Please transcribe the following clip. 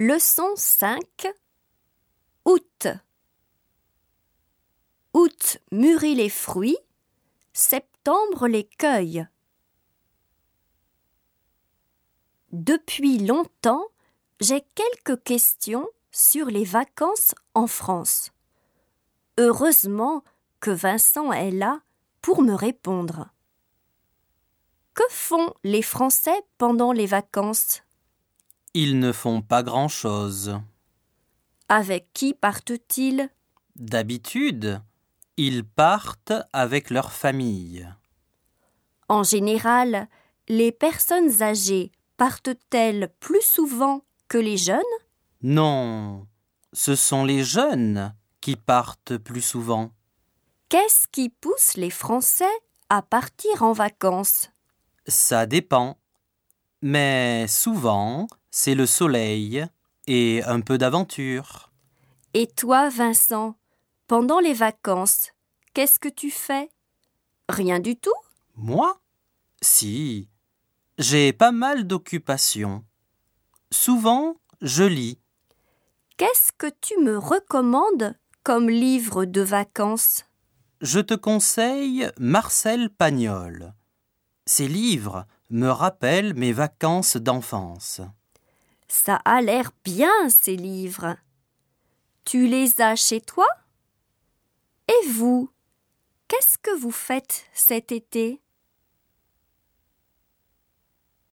Leçon 5 Août Août mûrit les fruits, septembre les cueille. Depuis longtemps, j'ai quelques questions sur les vacances en France. Heureusement que Vincent est là pour me répondre. Que font les Français pendant les vacances? Ils ne font pas grand-chose. Avec qui partent-ils? D'habitude, ils partent avec leur famille. En général, les personnes âgées partent-elles plus souvent que les jeunes? Non, ce sont les jeunes qui partent plus souvent. Qu'est-ce qui pousse les Français à partir en vacances? Ça dépend. Mais souvent, c'est le soleil et un peu d'aventure. Et toi, Vincent, pendant les vacances, qu'est-ce que tu fais? Rien du tout? Moi? Si. J'ai pas mal d'occupations. Souvent, je lis. Qu'est-ce que tu me recommandes comme livre de vacances? Je te conseille Marcel Pagnol. Ces livres me rappellent mes vacances d'enfance. Ça a l'air bien, ces livres. Tu les as chez toi? Et vous Qu'est-ce que vous faites cet été?